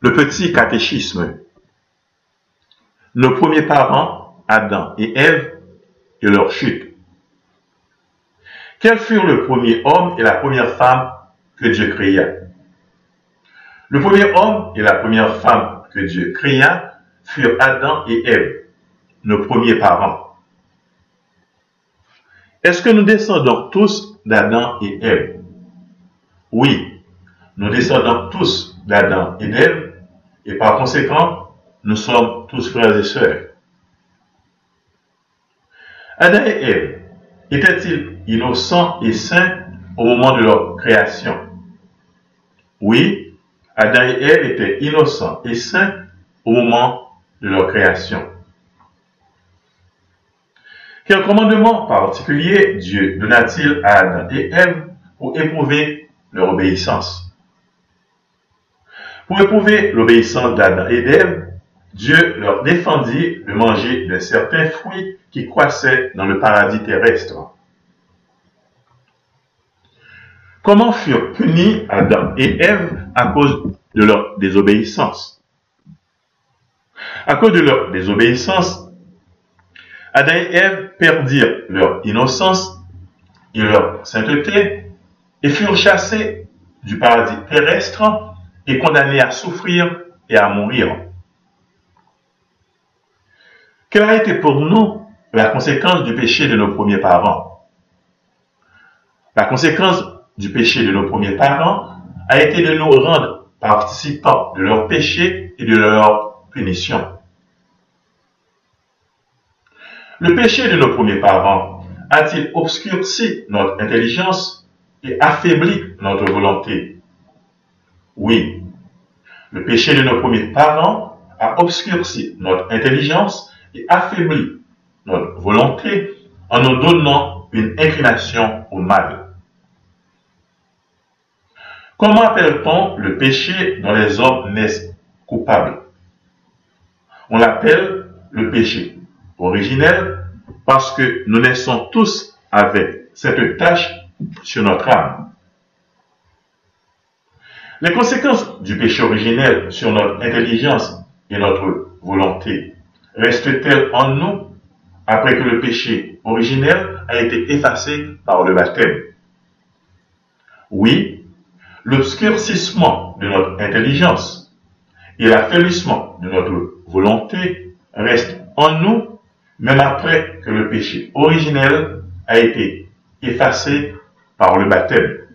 Le petit catéchisme. Nos premiers parents, Adam et Ève, et leur chute. Quels furent le premier homme et la première femme que Dieu créa? Le premier homme et la première femme que Dieu créa furent Adam et Ève, nos premiers parents. Est-ce que nous descendons tous d'Adam et Ève? Oui, nous descendons tous d'Adam et d'Ève, et par conséquent, nous sommes tous frères et sœurs. Adam et Ève étaient-ils innocents et saints au moment de leur création? Oui, Adam et Ève étaient innocents et saints au moment de leur création. Quel commandement particulier Dieu donna-t-il à Adam et Ève pour éprouver leur obéissance? Pour éprouver l'obéissance d'Adam et d'Ève, Dieu leur défendit de manger de certains fruits qui croissaient dans le paradis terrestre. Comment furent punis Adam et Ève à cause de leur désobéissance? À cause de leur désobéissance, Adam et Ève perdirent leur innocence et leur sainteté et furent chassés du paradis terrestre est condamné à souffrir et à mourir. Quelle a été pour nous la conséquence du péché de nos premiers parents? La conséquence du péché de nos premiers parents a été de nous rendre participants de leur péché et de leur punition. Le péché de nos premiers parents a-t-il obscurci notre intelligence et affaibli notre volonté? Oui, le péché de nos premiers parents a obscurci notre intelligence et affaibli notre volonté en nous donnant une inclination au mal. Comment appelle-t-on le péché dont les hommes naissent coupables? On l'appelle le péché originel parce que nous naissons tous avec cette tâche sur notre âme. Les conséquences du péché originel sur notre intelligence et notre volonté restent-elles en nous après que le péché originel a été effacé par le baptême? Oui, l'obscurcissement de notre intelligence et l'affaiblissement de notre volonté restent en nous même après que le péché originel a été effacé par le baptême.